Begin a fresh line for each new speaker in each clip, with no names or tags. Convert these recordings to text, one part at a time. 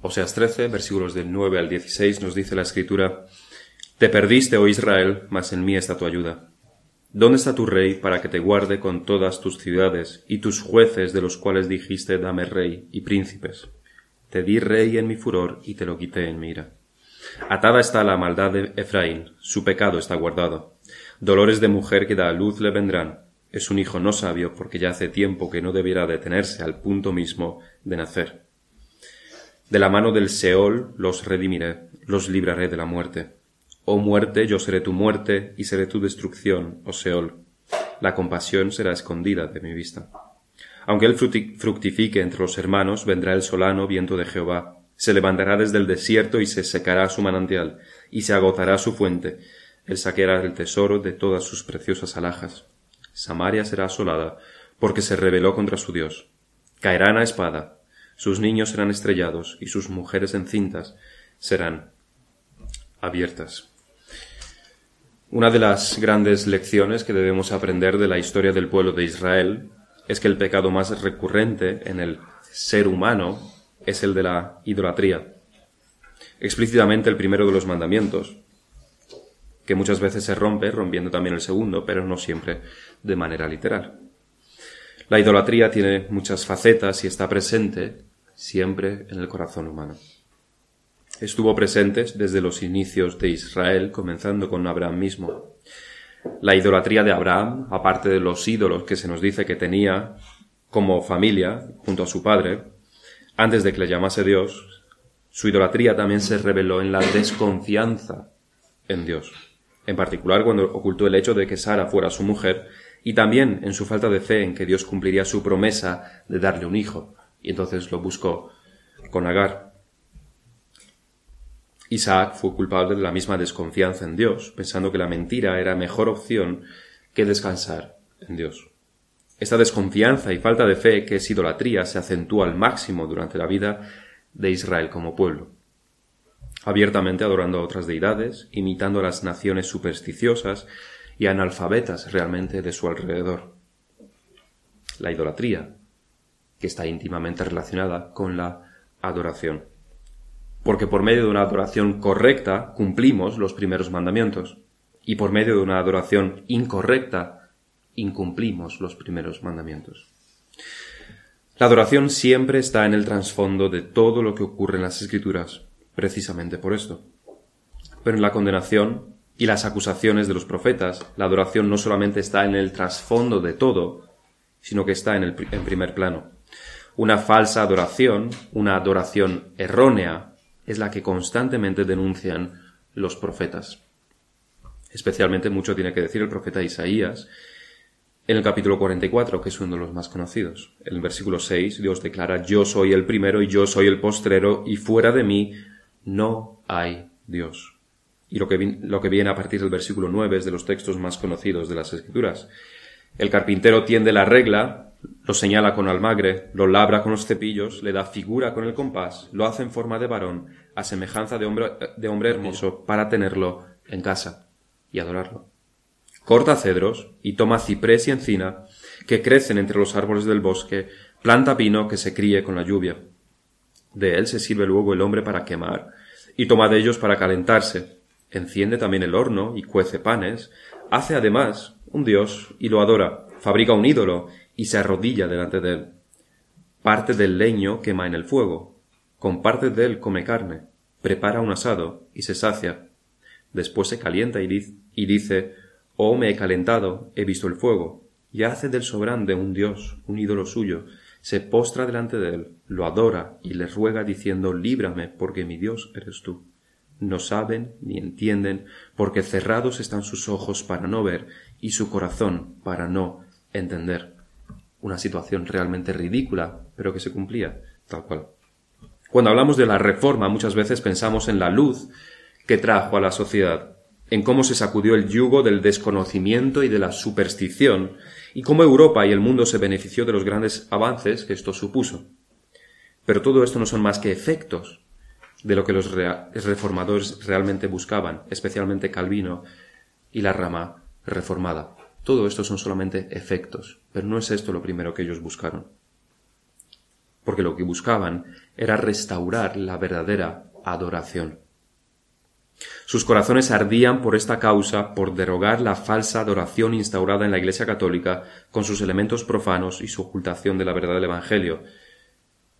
Oseas 13, versículos del 9 al 16, nos dice la escritura, Te perdiste, oh Israel, mas en mí está tu ayuda. ¿Dónde está tu rey para que te guarde con todas tus ciudades y tus jueces de los cuales dijiste dame rey y príncipes? Te di rey en mi furor y te lo quité en mi ira. Atada está la maldad de Efraín, su pecado está guardado. Dolores de mujer que da a luz le vendrán. Es un hijo no sabio porque ya hace tiempo que no debiera detenerse al punto mismo de nacer. De la mano del Seol los redimiré, los libraré de la muerte. Oh muerte, yo seré tu muerte y seré tu destrucción, oh Seol. La compasión será escondida de mi vista. Aunque él fructifique entre los hermanos, vendrá el solano viento de Jehová. Se levantará desde el desierto y se secará su manantial, y se agotará su fuente. Él saqueará el tesoro de todas sus preciosas alhajas. Samaria será asolada, porque se rebeló contra su Dios. Caerán a espada, sus niños serán estrellados y sus mujeres encintas serán abiertas. Una de las grandes lecciones que debemos aprender de la historia del pueblo de Israel es que el pecado más recurrente en el ser humano es el de la idolatría. Explícitamente el primero de los mandamientos, que muchas veces se rompe, rompiendo también el segundo, pero no siempre de manera literal. La idolatría tiene muchas facetas y está presente siempre en el corazón humano. Estuvo presente desde los inicios de Israel, comenzando con Abraham mismo. La idolatría de Abraham, aparte de los ídolos que se nos dice que tenía como familia junto a su padre, antes de que le llamase Dios, su idolatría también se reveló en la desconfianza en Dios, en particular cuando ocultó el hecho de que Sara fuera su mujer y también en su falta de fe en que Dios cumpliría su promesa de darle un hijo, y entonces lo buscó con Agar. Isaac fue culpable de la misma desconfianza en Dios, pensando que la mentira era mejor opción que descansar en Dios. Esta desconfianza y falta de fe, que es idolatría, se acentúa al máximo durante la vida de Israel como pueblo, abiertamente adorando a otras deidades, imitando a las naciones supersticiosas y analfabetas realmente de su alrededor. La idolatría que está íntimamente relacionada con la adoración. Porque por medio de una adoración correcta cumplimos los primeros mandamientos, y por medio de una adoración incorrecta incumplimos los primeros mandamientos. La adoración siempre está en el trasfondo de todo lo que ocurre en las Escrituras, precisamente por esto. Pero en la condenación y las acusaciones de los profetas, la adoración no solamente está en el trasfondo de todo, sino que está en el en primer plano. Una falsa adoración, una adoración errónea, es la que constantemente denuncian los profetas. Especialmente mucho tiene que decir el profeta Isaías en el capítulo 44, que es uno de los más conocidos. En el versículo 6 Dios declara, yo soy el primero y yo soy el postrero y fuera de mí no hay Dios. Y lo que, lo que viene a partir del versículo 9 es de los textos más conocidos de las Escrituras. El carpintero tiende la regla lo señala con almagre, lo labra con los cepillos, le da figura con el compás, lo hace en forma de varón, a semejanza de hombre, de hombre hermoso, para tenerlo en casa y adorarlo. Corta cedros y toma ciprés y encina, que crecen entre los árboles del bosque, planta pino que se críe con la lluvia. De él se sirve luego el hombre para quemar, y toma de ellos para calentarse. Enciende también el horno y cuece panes, hace además un dios y lo adora, fabrica un ídolo y se arrodilla delante de él. Parte del leño quema en el fuego, con parte de él come carne, prepara un asado y se sacia. Después se calienta y, dice, Oh, me he calentado, he visto el fuego, y hace del sobrante un dios, un ídolo suyo, se postra delante de él, lo adora y le ruega diciendo, Líbrame, porque mi Dios eres tú. No saben ni entienden, porque cerrados están sus ojos para no ver y su corazón para no entender una situación realmente ridícula, pero que se cumplía tal cual. Cuando hablamos de la reforma, muchas veces pensamos en la luz que trajo a la sociedad, en cómo se sacudió el yugo del desconocimiento y de la superstición, y cómo Europa y el mundo se benefició de los grandes avances que esto supuso. Pero todo esto no son más que efectos de lo que los reformadores realmente buscaban, especialmente Calvino y la rama reformada. Todo esto son solamente efectos, pero no es esto lo primero que ellos buscaron. porque lo que buscaban era restaurar la verdadera adoración. Sus corazones ardían por esta causa, por derogar la falsa adoración instaurada en la Iglesia católica con sus elementos profanos y su ocultación de la verdad del Evangelio,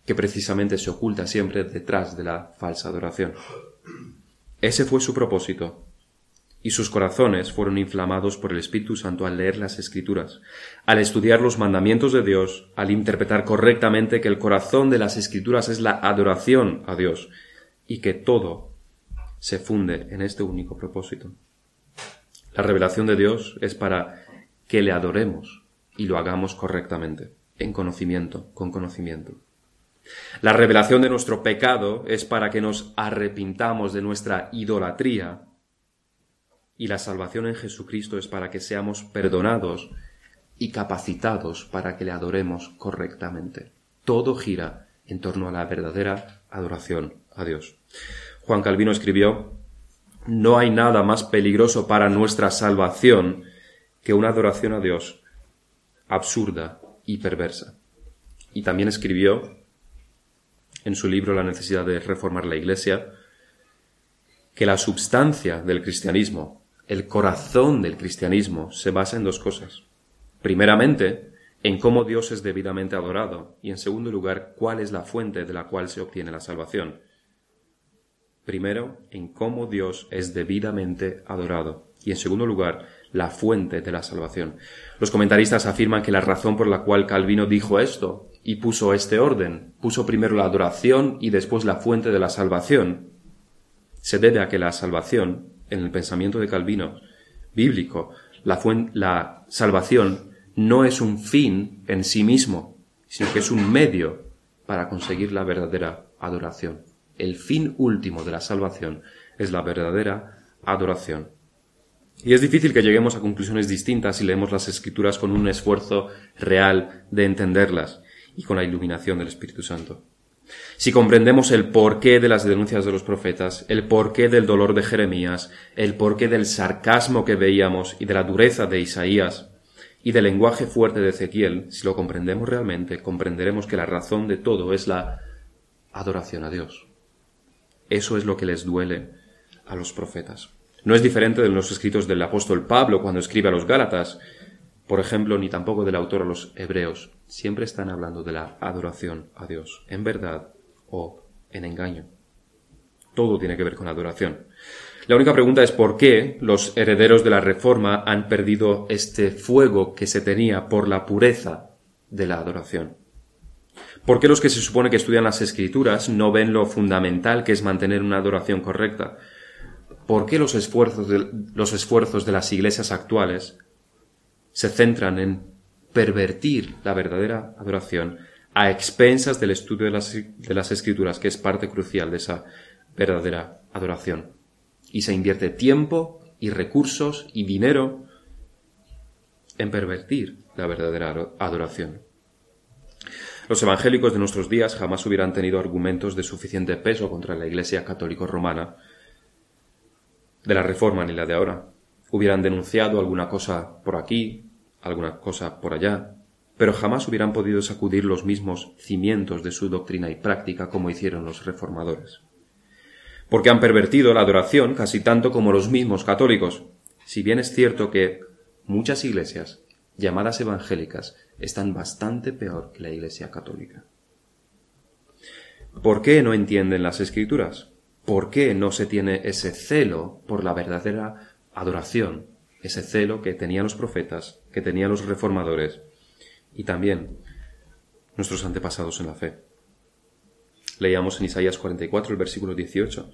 que precisamente se oculta siempre detrás de la falsa adoración. Ese fue su propósito, y sus corazones fueron inflamados por el Espíritu Santo al leer las Escrituras, al estudiar los mandamientos de Dios, al interpretar correctamente que el corazón de las Escrituras es la adoración a Dios, y que todo se funde en este único propósito. La revelación de Dios es para que le adoremos y lo hagamos correctamente, en conocimiento, con conocimiento. La revelación de nuestro pecado es para que nos arrepintamos de nuestra idolatría y la salvación en Jesucristo es para que seamos perdonados y capacitados para que le adoremos correctamente. Todo gira en torno a la verdadera adoración a Dios. Juan Calvino escribió, No hay nada más peligroso para nuestra salvación que una adoración a Dios absurda y perversa. Y también escribió en su libro La necesidad de reformar la Iglesia, que la substancia del cristianismo el corazón del cristianismo se basa en dos cosas. Primeramente, en cómo Dios es debidamente adorado y en segundo lugar, cuál es la fuente de la cual se obtiene la salvación. Primero, en cómo Dios es debidamente adorado y en segundo lugar, la fuente de la salvación. Los comentaristas afirman que la razón por la cual Calvino dijo esto y puso este orden, puso primero la adoración y después la fuente de la salvación, se debe a que la salvación en el pensamiento de Calvino bíblico, la, salvación no es un fin en sí mismo, sino que es un medio para conseguir la verdadera adoración. El fin último de la salvación es la verdadera adoración. Y es difícil que lleguemos a conclusiones distintas si leemos las escrituras con un esfuerzo real de entenderlas y con la iluminación del Espíritu Santo. Si comprendemos el porqué de las denuncias de los profetas, el porqué del dolor de Jeremías, el porqué del sarcasmo que veíamos y de la dureza de Isaías, y del lenguaje fuerte de Ezequiel, si lo comprendemos realmente, comprenderemos que la razón de todo es la adoración a Dios. Eso es lo que les duele a los profetas. No es diferente de los escritos del apóstol Pablo cuando escribe a los Gálatas, por ejemplo, ni tampoco del autor a los hebreos. Siempre están hablando de la adoración a Dios, en verdad o en engaño. Todo tiene que ver con adoración. La única pregunta es por qué los herederos de la Reforma han perdido este fuego que se tenía por la pureza de la adoración. ¿Por qué los que se supone que estudian las escrituras no ven lo fundamental que es mantener una adoración correcta? ¿Por qué los esfuerzos de, los esfuerzos de las iglesias actuales se centran en pervertir la verdadera adoración a expensas del estudio de las, de las escrituras, que es parte crucial de esa verdadera adoración. Y se invierte tiempo y recursos y dinero en pervertir la verdadera adoración. Los evangélicos de nuestros días jamás hubieran tenido argumentos de suficiente peso contra la Iglesia católico romana de la Reforma ni la de ahora. Hubieran denunciado alguna cosa por aquí, alguna cosa por allá, pero jamás hubieran podido sacudir los mismos cimientos de su doctrina y práctica como hicieron los reformadores. Porque han pervertido la adoración casi tanto como los mismos católicos, si bien es cierto que muchas iglesias llamadas evangélicas están bastante peor que la iglesia católica. ¿Por qué no entienden las escrituras? ¿Por qué no se tiene ese celo por la verdadera adoración ese celo que tenían los profetas, que tenían los reformadores y también nuestros antepasados en la fe. Leíamos en Isaías 44 el versículo 18.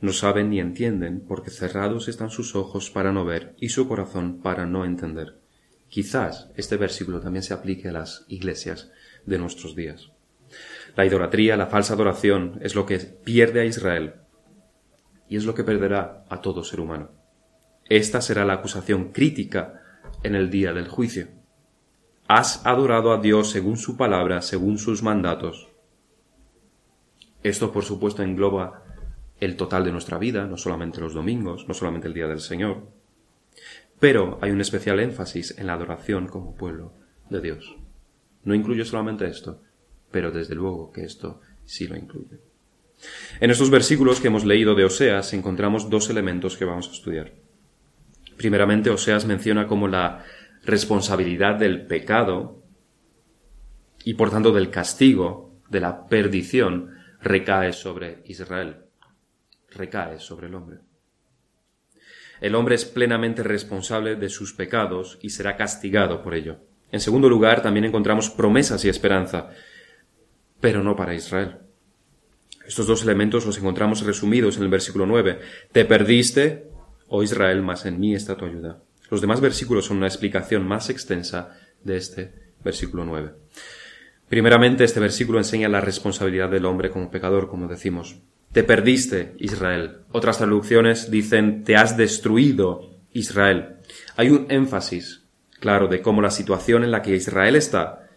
No saben ni entienden porque cerrados están sus ojos para no ver y su corazón para no entender. Quizás este versículo también se aplique a las iglesias de nuestros días. La idolatría, la falsa adoración, es lo que pierde a Israel y es lo que perderá a todo ser humano. Esta será la acusación crítica en el día del juicio. Has adorado a Dios según su palabra, según sus mandatos. Esto, por supuesto, engloba el total de nuestra vida, no solamente los domingos, no solamente el día del Señor. Pero hay un especial énfasis en la adoración como pueblo de Dios. No incluye solamente esto, pero desde luego que esto sí lo incluye. En estos versículos que hemos leído de Oseas encontramos dos elementos que vamos a estudiar. Primeramente, Oseas menciona cómo la responsabilidad del pecado y por tanto del castigo, de la perdición, recae sobre Israel, recae sobre el hombre. El hombre es plenamente responsable de sus pecados y será castigado por ello. En segundo lugar, también encontramos promesas y esperanza, pero no para Israel. Estos dos elementos los encontramos resumidos en el versículo 9. Te perdiste, oh Israel, mas en mí está tu ayuda. Los demás versículos son una explicación más extensa de este versículo 9. Primeramente, este versículo enseña la responsabilidad del hombre como pecador, como decimos. Te perdiste, Israel. Otras traducciones dicen te has destruido, Israel. Hay un énfasis, claro, de cómo la situación en la que Israel está,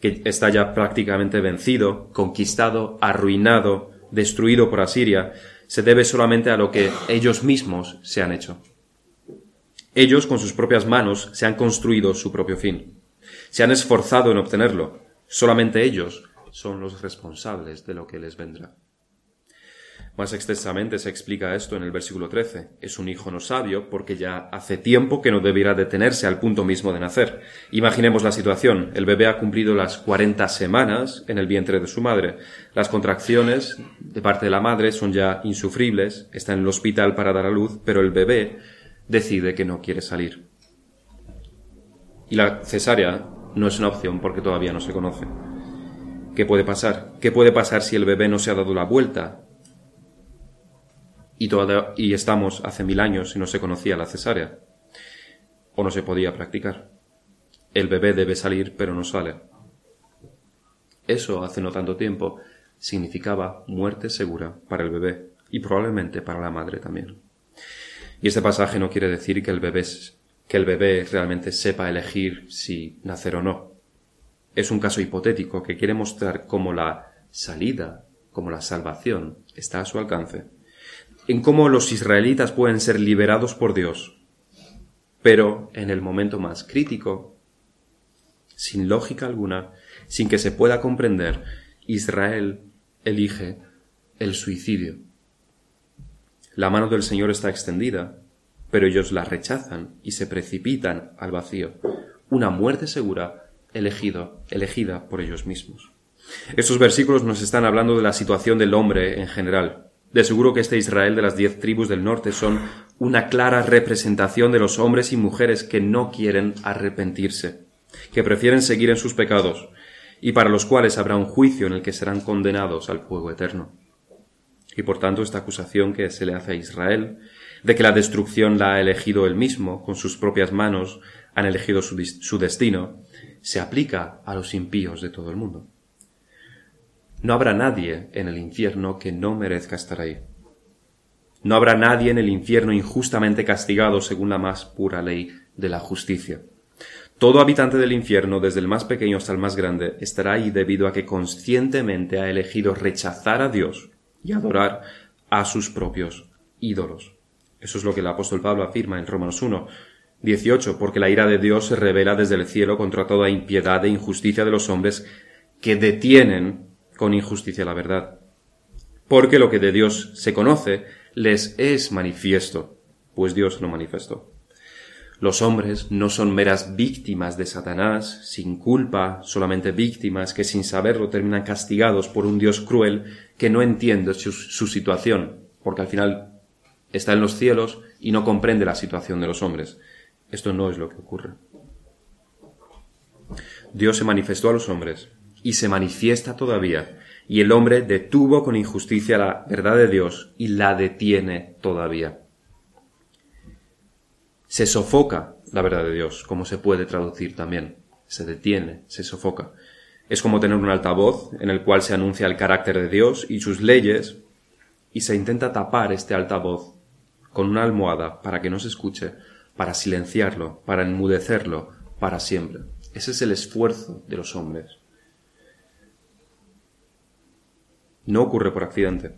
que está ya prácticamente vencido, conquistado, arruinado, destruido por Asiria, se debe solamente a lo que ellos mismos se han hecho. Ellos con sus propias manos se han construido su propio fin. Se han esforzado en obtenerlo. Solamente ellos son los responsables de lo que les vendrá. Más extensamente se explica esto en el versículo 13. Es un hijo no sabio porque ya hace tiempo que no debiera detenerse al punto mismo de nacer. Imaginemos la situación. El bebé ha cumplido las 40 semanas en el vientre de su madre. Las contracciones de parte de la madre son ya insufribles. Está en el hospital para dar a luz, pero el bebé decide que no quiere salir. Y la cesárea no es una opción porque todavía no se conoce. ¿Qué puede pasar? ¿Qué puede pasar si el bebé no se ha dado la vuelta y, estamos hace mil años y no se conocía la cesárea o no se podía practicar. El bebé debe salir pero no sale. Eso hace no tanto tiempo significaba muerte segura para el bebé y probablemente para la madre también. Y este pasaje no quiere decir que el bebé, que el bebé realmente sepa elegir si nacer o no. Es un caso hipotético que quiere mostrar cómo la salida, como la salvación, está a su alcance en cómo los israelitas pueden ser liberados por Dios. Pero en el momento más crítico, sin lógica alguna, sin que se pueda comprender, Israel elige el suicidio. La mano del Señor está extendida, pero ellos la rechazan y se precipitan al vacío. Una muerte segura elegido, elegida por ellos mismos. Estos versículos nos están hablando de la situación del hombre en general, de seguro que este Israel de las diez tribus del norte son una clara representación de los hombres y mujeres que no quieren arrepentirse, que prefieren seguir en sus pecados, y para los cuales habrá un juicio en el que serán condenados al fuego eterno. Y por tanto esta acusación que se le hace a Israel, de que la destrucción la ha elegido él mismo, con sus propias manos han elegido su, su destino, se aplica a los impíos de todo el mundo. No habrá nadie en el infierno que no merezca estar ahí. No habrá nadie en el infierno injustamente castigado según la más pura ley de la justicia. Todo habitante del infierno, desde el más pequeño hasta el más grande, estará ahí debido a que conscientemente ha elegido rechazar a Dios y adorar a sus propios ídolos. Eso es lo que el apóstol Pablo afirma en Romanos 1, 18, porque la ira de Dios se revela desde el cielo contra toda impiedad e injusticia de los hombres que detienen con injusticia la verdad. Porque lo que de Dios se conoce les es manifiesto, pues Dios lo manifestó. Los hombres no son meras víctimas de Satanás, sin culpa, solamente víctimas que sin saberlo terminan castigados por un Dios cruel que no entiende su, su, situación, porque al final está en los cielos y no comprende la situación de los hombres. Esto no es lo que ocurre. Dios se manifestó a los hombres y se manifiesta todavía, y el hombre detuvo con injusticia la verdad de Dios y la detiene todavía. Se sofoca la verdad de Dios, como se puede traducir también. Se detiene, se sofoca. Es como tener un altavoz en el cual se anuncia el carácter de Dios y sus leyes, y se intenta tapar este altavoz con una almohada para que no se escuche, para silenciarlo, para enmudecerlo para siempre. Ese es el esfuerzo de los hombres. No ocurre por accidente.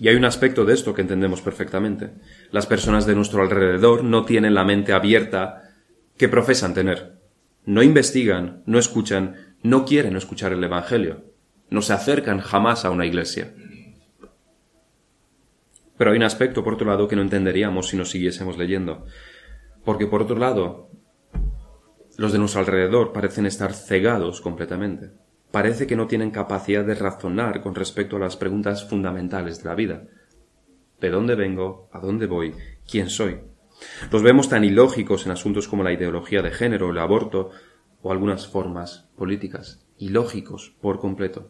Y hay un aspecto de esto que entendemos perfectamente. Las personas de nuestro alrededor no tienen la mente abierta que profesan tener. No investigan, no escuchan, no quieren escuchar el Evangelio, no se acercan jamás a una iglesia. Pero hay un aspecto, por otro lado, que no entenderíamos si nos siguiésemos leyendo. Porque, por otro lado, los de nuestro alrededor parecen estar cegados completamente. Parece que no tienen capacidad de razonar con respecto a las preguntas fundamentales de la vida. ¿De dónde vengo? ¿A dónde voy? ¿Quién soy? Los vemos tan ilógicos en asuntos como la ideología de género, el aborto o algunas formas políticas. Ilógicos por completo.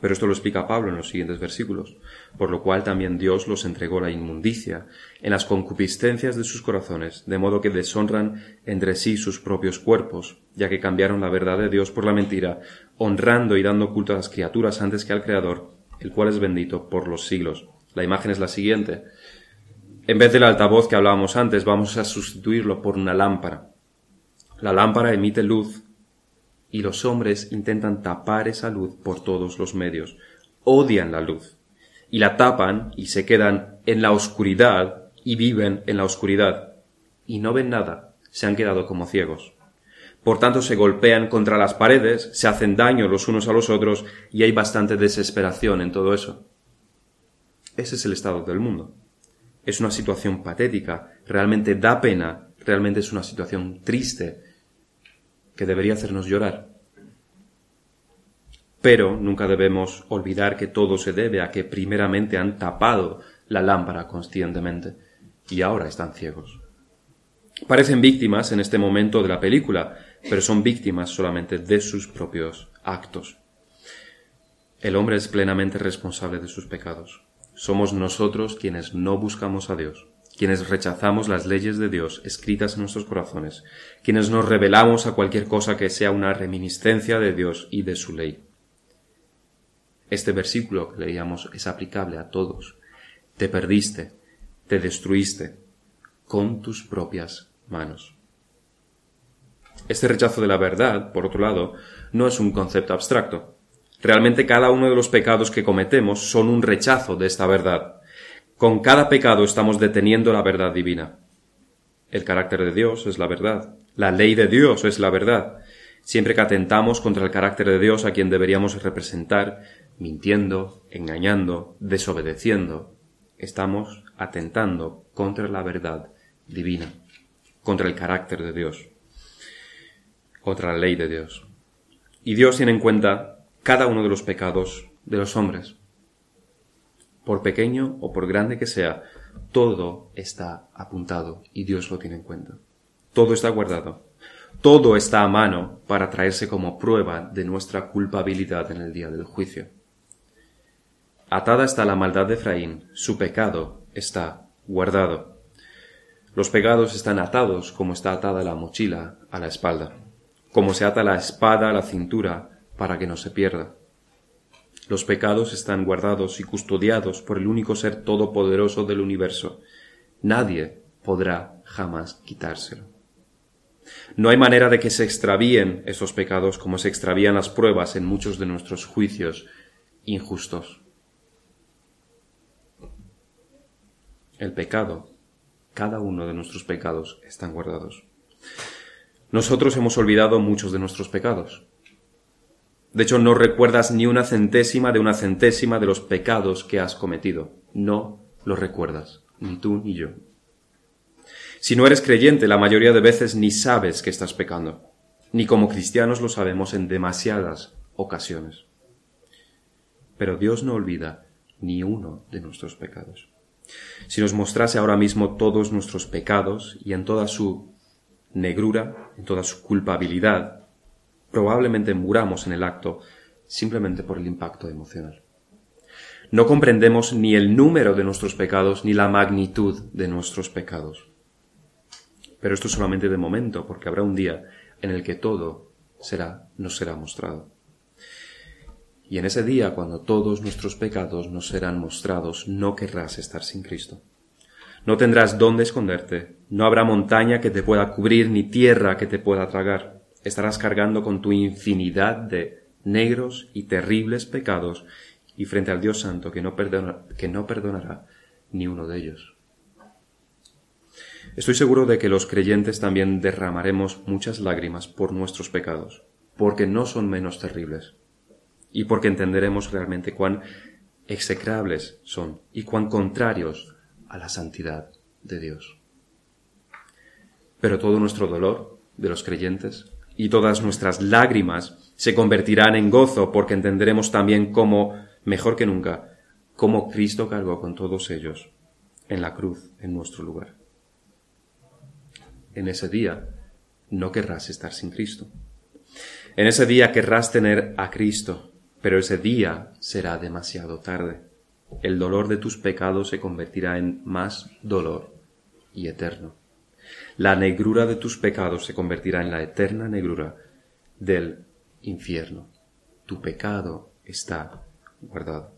Pero esto lo explica Pablo en los siguientes versículos, por lo cual también Dios los entregó la inmundicia en las concupiscencias de sus corazones, de modo que deshonran entre sí sus propios cuerpos, ya que cambiaron la verdad de Dios por la mentira, honrando y dando culto a las criaturas antes que al Creador, el cual es bendito por los siglos. La imagen es la siguiente. En vez del altavoz que hablábamos antes, vamos a sustituirlo por una lámpara. La lámpara emite luz y los hombres intentan tapar esa luz por todos los medios. Odian la luz y la tapan y se quedan en la oscuridad y viven en la oscuridad y no ven nada, se han quedado como ciegos. Por tanto, se golpean contra las paredes, se hacen daño los unos a los otros y hay bastante desesperación en todo eso. Ese es el estado del mundo. Es una situación patética, realmente da pena, realmente es una situación triste, que debería hacernos llorar. Pero nunca debemos olvidar que todo se debe a que primeramente han tapado la lámpara conscientemente y ahora están ciegos. Parecen víctimas en este momento de la película, pero son víctimas solamente de sus propios actos. El hombre es plenamente responsable de sus pecados. Somos nosotros quienes no buscamos a Dios quienes rechazamos las leyes de Dios escritas en nuestros corazones, quienes nos rebelamos a cualquier cosa que sea una reminiscencia de Dios y de su ley. Este versículo que leíamos es aplicable a todos. Te perdiste, te destruiste, con tus propias manos. Este rechazo de la verdad, por otro lado, no es un concepto abstracto. Realmente cada uno de los pecados que cometemos son un rechazo de esta verdad. Con cada pecado estamos deteniendo la verdad divina. El carácter de Dios es la verdad. La ley de Dios es la verdad. Siempre que atentamos contra el carácter de Dios a quien deberíamos representar, mintiendo, engañando, desobedeciendo, estamos atentando contra la verdad divina, contra el carácter de Dios, contra la ley de Dios. Y Dios tiene en cuenta cada uno de los pecados de los hombres por pequeño o por grande que sea, todo está apuntado y Dios lo tiene en cuenta. Todo está guardado. Todo está a mano para traerse como prueba de nuestra culpabilidad en el día del juicio. Atada está la maldad de Efraín, su pecado está guardado. Los pecados están atados como está atada la mochila a la espalda, como se ata la espada a la cintura para que no se pierda. Los pecados están guardados y custodiados por el único ser todopoderoso del universo. Nadie podrá jamás quitárselo. No hay manera de que se extravíen esos pecados como se extravían las pruebas en muchos de nuestros juicios injustos. El pecado, cada uno de nuestros pecados están guardados. Nosotros hemos olvidado muchos de nuestros pecados. De hecho, no recuerdas ni una centésima de una centésima de los pecados que has cometido. No los recuerdas, ni tú ni yo. Si no eres creyente, la mayoría de veces ni sabes que estás pecando, ni como cristianos lo sabemos en demasiadas ocasiones. Pero Dios no olvida ni uno de nuestros pecados. Si nos mostrase ahora mismo todos nuestros pecados y en toda su negrura, en toda su culpabilidad, probablemente muramos en el acto simplemente por el impacto emocional. No comprendemos ni el número de nuestros pecados ni la magnitud de nuestros pecados. Pero esto es solamente de momento, porque habrá un día en el que todo será, nos será mostrado. Y en ese día, cuando todos nuestros pecados nos serán mostrados, no querrás estar sin Cristo. No tendrás dónde esconderte, no habrá montaña que te pueda cubrir ni tierra que te pueda tragar estarás cargando con tu infinidad de negros y terribles pecados y frente al Dios Santo que no, que no perdonará ni uno de ellos. Estoy seguro de que los creyentes también derramaremos muchas lágrimas por nuestros pecados, porque no son menos terribles y porque entenderemos realmente cuán execrables son y cuán contrarios a la santidad de Dios. Pero todo nuestro dolor de los creyentes y todas nuestras lágrimas se convertirán en gozo porque entenderemos también cómo, mejor que nunca, cómo Cristo cargó con todos ellos en la cruz en nuestro lugar. En ese día no querrás estar sin Cristo. En ese día querrás tener a Cristo, pero ese día será demasiado tarde. El dolor de tus pecados se convertirá en más dolor y eterno. La negrura de tus pecados se convertirá en la eterna negrura del infierno. Tu pecado está guardado.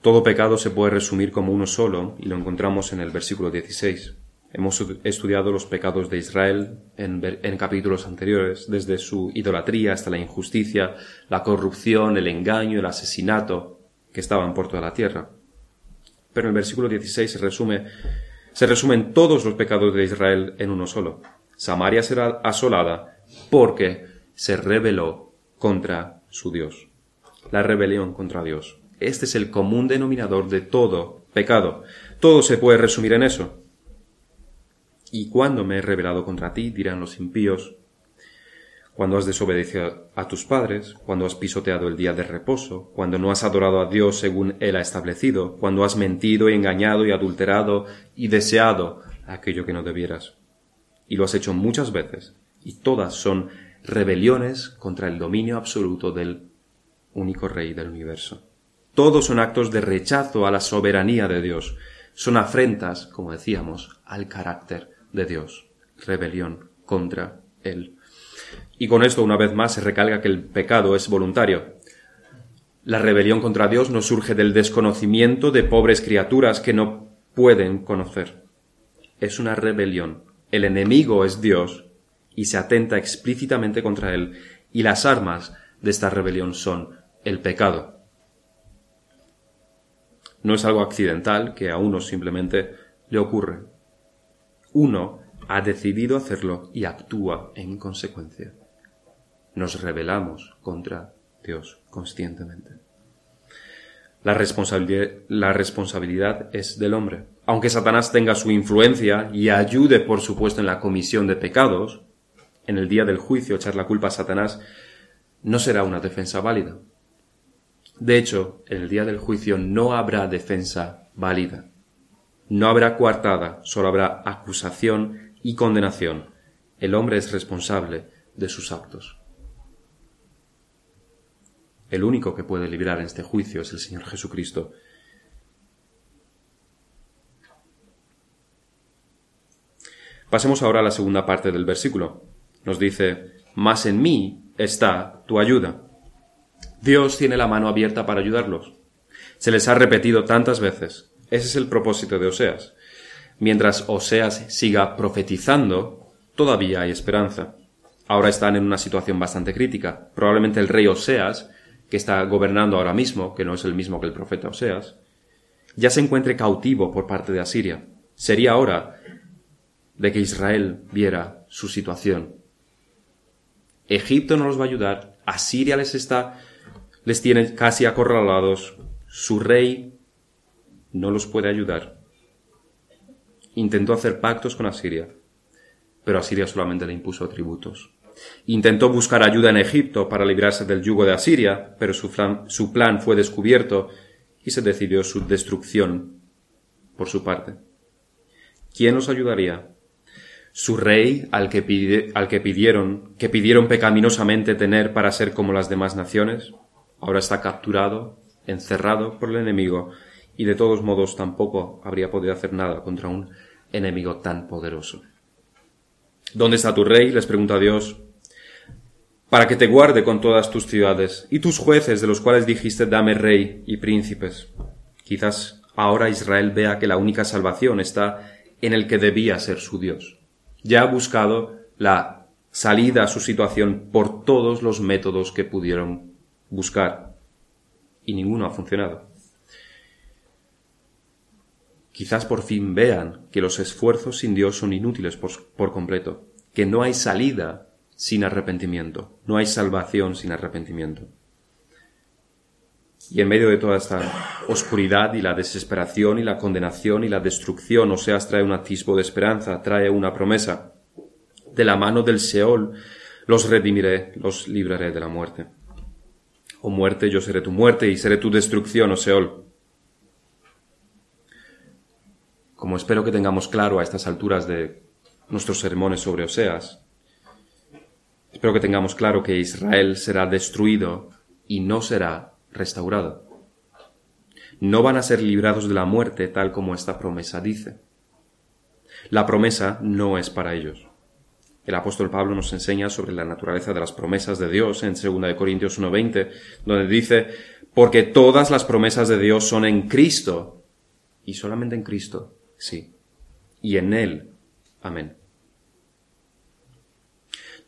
Todo pecado se puede resumir como uno solo y lo encontramos en el versículo 16. Hemos estudiado los pecados de Israel en, capítulos anteriores, desde su idolatría hasta la injusticia, la corrupción, el engaño, el asesinato, que estaban por toda la tierra. Pero el versículo 16 se resume, se resumen todos los pecados de Israel en uno solo. Samaria será asolada porque se rebeló contra su Dios. La rebelión contra Dios. Este es el común denominador de todo pecado. Todo se puede resumir en eso. ¿Y cuándo me he rebelado contra ti? dirán los impíos. Cuando has desobedecido a tus padres, cuando has pisoteado el día de reposo, cuando no has adorado a Dios según Él ha establecido, cuando has mentido y engañado y adulterado y deseado aquello que no debieras. Y lo has hecho muchas veces, y todas son rebeliones contra el dominio absoluto del único Rey del universo. Todos son actos de rechazo a la soberanía de Dios. Son afrentas, como decíamos, al carácter de Dios. Rebelión contra Él. Y con esto, una vez más, se recalca que el pecado es voluntario. La rebelión contra Dios no surge del desconocimiento de pobres criaturas que no pueden conocer. Es una rebelión. El enemigo es Dios y se atenta explícitamente contra él, y las armas de esta rebelión son el pecado. No es algo accidental que a uno simplemente le ocurre. Uno ha decidido hacerlo y actúa en consecuencia. Nos rebelamos contra Dios conscientemente. La responsabilidad, es del hombre. Aunque Satanás tenga su influencia y ayude, por supuesto, en la comisión de pecados, en el día del juicio echar la culpa a Satanás no será una defensa válida. De hecho, en el día del juicio no habrá defensa válida. No habrá coartada, solo habrá acusación y condenación. El hombre es responsable de sus actos. El único que puede librar en este juicio es el Señor Jesucristo. Pasemos ahora a la segunda parte del versículo. Nos dice, Mas en mí está tu ayuda. Dios tiene la mano abierta para ayudarlos. Se les ha repetido tantas veces. Ese es el propósito de Oseas. Mientras Oseas siga profetizando, todavía hay esperanza. Ahora están en una situación bastante crítica. Probablemente el rey Oseas, que está gobernando ahora mismo, que no es el mismo que el profeta Oseas, ya se encuentre cautivo por parte de Asiria. Sería hora de que Israel viera su situación. Egipto no los va a ayudar, Asiria les está les tiene casi acorralados, su rey no los puede ayudar. Intentó hacer pactos con Asiria, pero Asiria solamente le impuso tributos. Intentó buscar ayuda en Egipto para librarse del yugo de Asiria, pero su, plan fue descubierto y se decidió su destrucción por su parte. ¿Quién los ayudaría? Su rey, al que, al que pidieron, que pidieron pecaminosamente tener para ser como las demás naciones, ahora está capturado, encerrado por el enemigo, y de todos modos tampoco habría podido hacer nada contra un enemigo tan poderoso. ¿Dónde está tu rey? les pregunta Dios, para que te guarde con todas tus ciudades, y tus jueces de los cuales dijiste dame rey y príncipes. Quizás ahora Israel vea que la única salvación está en el que debía ser su Dios. Ya ha buscado la salida a su situación por todos los métodos que pudieron buscar y ninguno ha funcionado. Quizás por fin vean que los esfuerzos sin Dios son inútiles por, completo, que no hay salida sin arrepentimiento. No hay salvación sin arrepentimiento. Y en medio de toda esta oscuridad y la desesperación y la condenación y la destrucción, Oseas trae un atisbo de esperanza, trae una promesa. De la mano del Seol los redimiré, los libraré de la muerte. Oh muerte, yo seré tu muerte y seré tu destrucción, oh Seol. Como espero que tengamos claro a estas alturas de nuestros sermones sobre Oseas, espero que tengamos claro que Israel será destruido y no será restaurado. No van a ser librados de la muerte tal como esta promesa dice. La promesa no es para ellos. El apóstol Pablo nos enseña sobre la naturaleza de las promesas de Dios en 2 Corintios 1.20, donde dice, porque todas las promesas de Dios son en Cristo, y solamente en Cristo, sí, y en Él. Amén.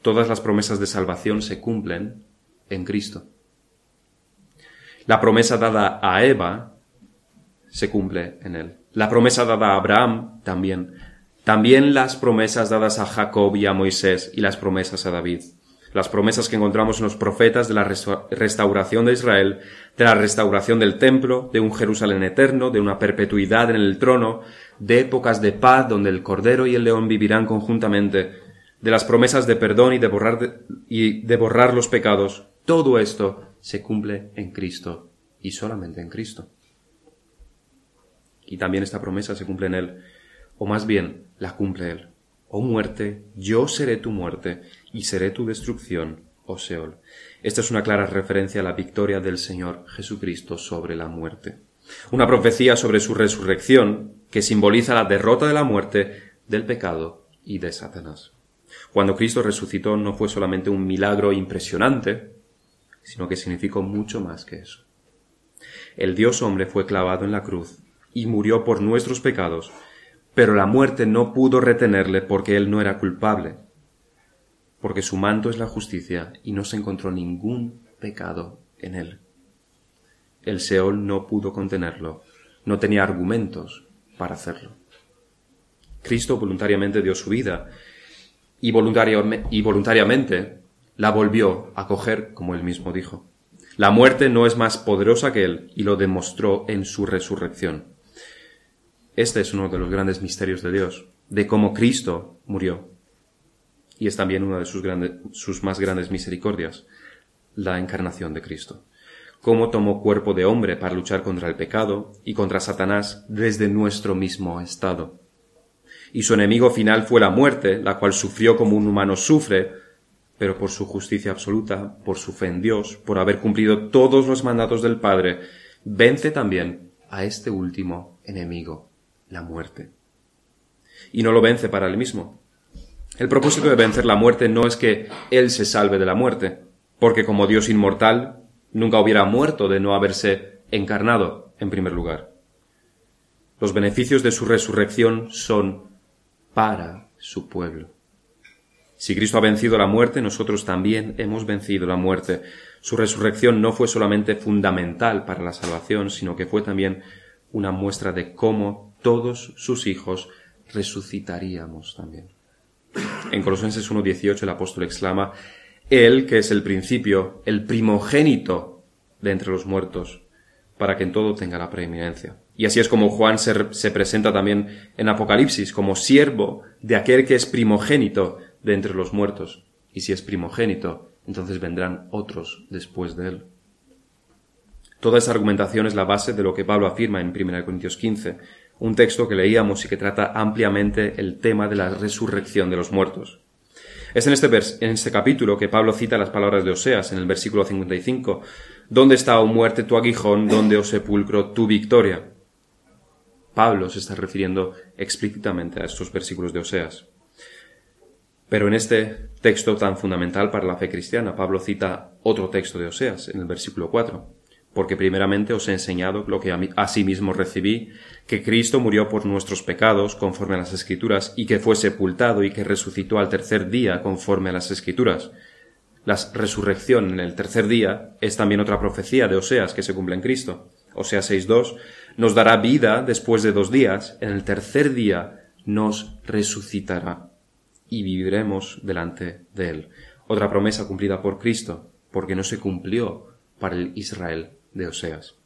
Todas las promesas de salvación se cumplen en Cristo. La promesa dada a Eva se cumple en él. La promesa dada a Abraham también. También las promesas dadas a Jacob y a Moisés y las promesas a David. Las promesas que encontramos en los profetas de la restauración de Israel, de la restauración del templo, de un Jerusalén eterno, de una perpetuidad en el trono, de épocas de paz donde el cordero y el león vivirán conjuntamente, de las promesas de perdón y de borrar, y de borrar los pecados. Todo esto se cumple en Cristo y solamente en Cristo. Y también esta promesa se cumple en Él, o más bien la cumple Él. Oh muerte, yo seré tu muerte y seré tu destrucción, oh Seol. Esta es una clara referencia a la victoria del Señor Jesucristo sobre la muerte. Una profecía sobre su resurrección que simboliza la derrota de la muerte, del pecado y de Satanás. Cuando Cristo resucitó no fue solamente un milagro impresionante, sino que significó mucho más que eso. El Dios hombre fue clavado en la cruz y murió por nuestros pecados, pero la muerte no pudo retenerle porque él no era culpable, porque su manto es la justicia y no se encontró ningún pecado en él. El Seol no pudo contenerlo, no tenía argumentos para hacerlo. Cristo voluntariamente dio su vida y, voluntariamente la volvió a coger, como él mismo dijo. La muerte no es más poderosa que él, y lo demostró en su resurrección. Este es uno de los grandes misterios de Dios, de cómo Cristo murió. Y es también una de sus, sus más grandes misericordias, la encarnación de Cristo. Cómo tomó cuerpo de hombre para luchar contra el pecado y contra Satanás desde nuestro mismo estado. Y su enemigo final fue la muerte, la cual sufrió como un humano sufre, pero por su justicia absoluta, por su fe en Dios, por haber cumplido todos los mandatos del Padre, vence también a este último enemigo, la muerte. Y no lo vence para él mismo. El propósito de vencer la muerte no es que él se salve de la muerte, porque como Dios inmortal, nunca hubiera muerto de no haberse encarnado en primer lugar. Los beneficios de su resurrección son para su pueblo. Si Cristo ha vencido la muerte, nosotros también hemos vencido la muerte. Su resurrección no fue solamente fundamental para la salvación, sino que fue también una muestra de cómo todos sus hijos resucitaríamos también. En Colosenses 1.18 el apóstol exclama, Él que es el principio, el primogénito de entre los muertos, para que en todo tenga la preeminencia. Y así es como Juan se, se presenta también en Apocalipsis como siervo de aquel que es primogénito de entre los muertos, y si es primogénito, entonces vendrán otros después de él. Toda esa argumentación es la base de lo que Pablo afirma en 1 Corintios 15, un texto que leíamos y que trata ampliamente el tema de la resurrección de los muertos. Es en este, en este capítulo que Pablo cita las palabras de Oseas en el versículo 55, ¿Dónde está, oh muerte, tu aguijón? ¿Dónde, oh sepulcro, tu victoria? Pablo se está refiriendo explícitamente a estos versículos de Oseas. Pero en este texto tan fundamental para la fe cristiana, Pablo cita otro texto de Oseas, en el versículo 4. Porque primeramente os he enseñado lo que a sí mismo recibí, que Cristo murió por nuestros pecados conforme a las Escrituras, y que fue sepultado y que resucitó al tercer día conforme a las Escrituras. La resurrección en el tercer día es también otra profecía de Oseas que se cumple en Cristo. Oseas 6.2 nos dará vida después de dos días, en el tercer día nos resucitará y viviremos delante de Él. otra promesa cumplida por Cristo, porque no se cumplió para el Israel de Oseas.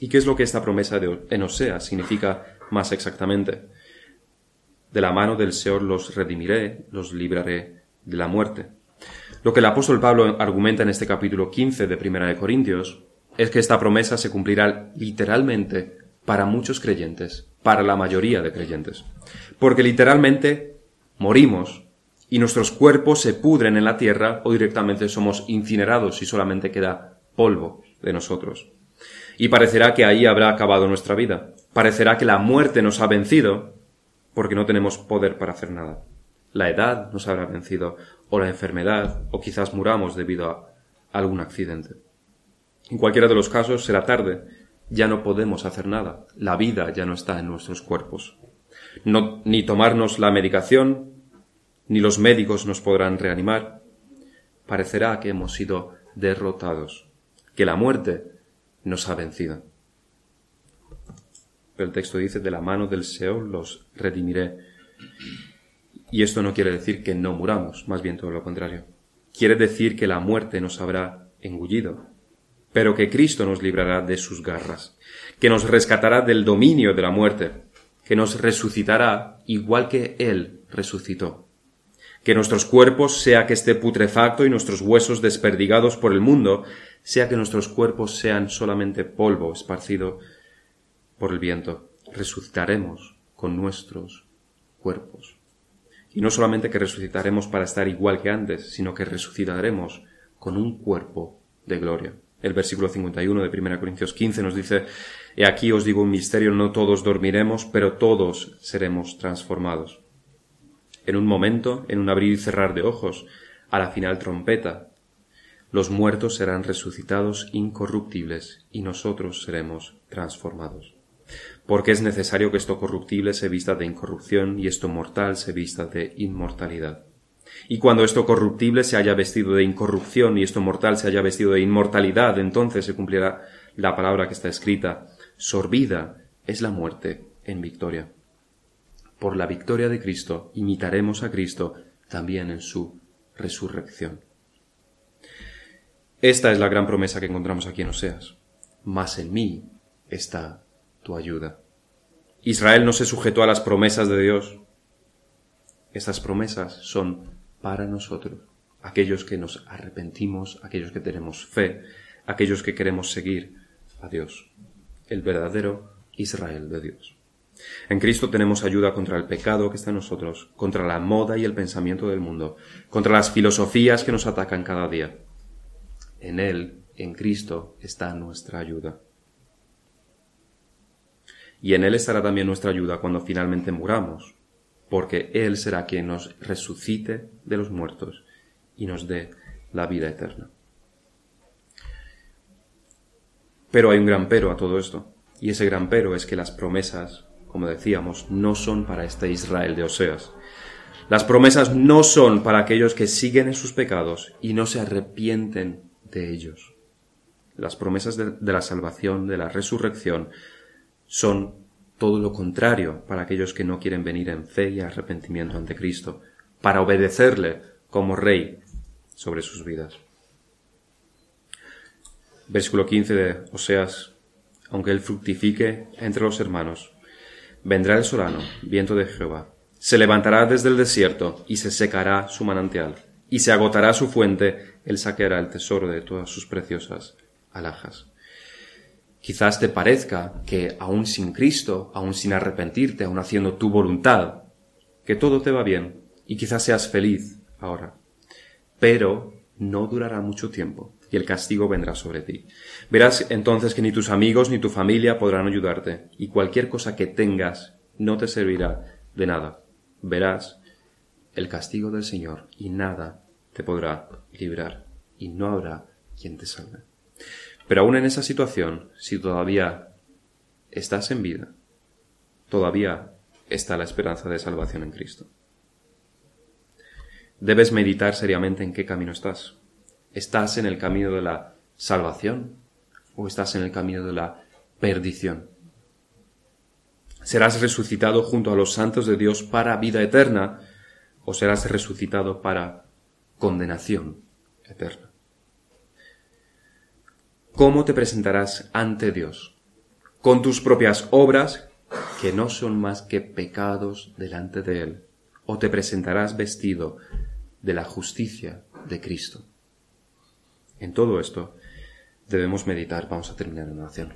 ¿Y qué es lo que esta promesa de, en Oseas significa más exactamente? De la mano del Señor los redimiré, los libraré de la muerte. Lo que el apóstol Pablo argumenta en este capítulo 15 de Primera de Corintios es que esta promesa se cumplirá literalmente para muchos creyentes, para la mayoría de creyentes. Porque literalmente morimos y nuestros cuerpos se pudren en la tierra o directamente somos incinerados y solamente queda polvo de nosotros. Y parecerá que ahí habrá acabado nuestra vida. Parecerá que la muerte nos ha vencido porque no tenemos poder para hacer nada. La edad nos habrá vencido, o la enfermedad, o quizás muramos debido a algún accidente. En cualquiera de los casos será tarde, ya no podemos hacer nada, la vida ya no está en nuestros cuerpos. Ni tomarnos la medicación, ni los médicos nos podrán reanimar. Parecerá que hemos sido derrotados, que la muerte nos ha vencido. el texto dice, de la mano del Seol los redimiré. Y esto no quiere decir que no muramos, más bien todo lo contrario. Quiere decir que la muerte nos habrá engullido, pero que Cristo nos librará de sus garras, que nos rescatará del dominio de la muerte, que nos resucitará igual que Él resucitó. Que nuestros cuerpos, sea que esté putrefacto y nuestros huesos desperdigados por el mundo, sea que nuestros cuerpos sean solamente polvo esparcido por el viento, resucitaremos con nuestros cuerpos. Y no solamente que resucitaremos para estar igual que antes, sino que resucitaremos con un cuerpo de gloria. El versículo 51 de 1 Corintios 15 nos dice, He aquí os digo un misterio, no todos dormiremos, pero todos seremos transformados. En un momento, en un abrir y cerrar de ojos, a la final trompeta, los muertos serán resucitados incorruptibles y nosotros seremos transformados. Porque es necesario que esto corruptible se vista de incorrupción y esto mortal se vista de inmortalidad. Y cuando esto corruptible se haya vestido de incorrupción y esto mortal se haya vestido de inmortalidad, entonces se cumplirá la palabra que está escrita, sorbida es la muerte en victoria. Por la victoria de Cristo imitaremos a Cristo también en su resurrección. Esta es la gran promesa que encontramos aquí en Oseas. Mas en mí está tu ayuda. Israel no se sujetó a las promesas de Dios. Estas promesas son para nosotros, aquellos que nos arrepentimos, aquellos que tenemos fe, aquellos que queremos seguir a Dios, el verdadero Israel de Dios. En Cristo tenemos ayuda contra el pecado que está en nosotros, contra la moda y el pensamiento del mundo, contra las filosofías que nos atacan cada día. En Él, en Cristo, está nuestra ayuda. Y en Él estará también nuestra ayuda cuando finalmente muramos, porque Él será quien nos resucite de los muertos y nos dé la vida eterna. Pero hay un gran pero a todo esto, y ese gran pero es que las promesas, como decíamos, no son para este Israel de Oseas. Las promesas no son para aquellos que siguen en sus pecados y no se arrepienten de ellos. Las promesas de, de la salvación, de la resurrección, son todo lo contrario para aquellos que no quieren venir en fe y arrepentimiento ante Cristo, para obedecerle como Rey sobre sus vidas. Versículo 15 de Oseas, aunque él fructifique entre los hermanos, vendrá el solano, viento de Jehová, se levantará desde el desierto y se secará su manantial, y se agotará su fuente, él saqueará el tesoro de todas sus preciosas alhajas. Quizás te parezca que aún sin Cristo, aún sin arrepentirte, aún haciendo tu voluntad, que todo te va bien y quizás seas feliz ahora. Pero no durará mucho tiempo y el castigo vendrá sobre ti. Verás entonces que ni tus amigos ni tu familia podrán ayudarte y cualquier cosa que tengas no te servirá de nada. Verás el castigo del Señor y nada te podrá librar y no habrá quien te salve. Pero aún en esa situación, si todavía estás en vida, todavía está la esperanza de salvación en Cristo. Debes meditar seriamente en qué camino estás. ¿Estás en el camino de la salvación o estás en el camino de la perdición? ¿Serás resucitado junto a los santos de Dios para vida eterna o serás resucitado para condenación eterna. ¿Cómo te presentarás ante Dios? Con tus propias obras, que no son más que pecados delante de Él, o te presentarás vestido de la justicia de Cristo. En todo esto debemos meditar. Vamos a terminar en oración.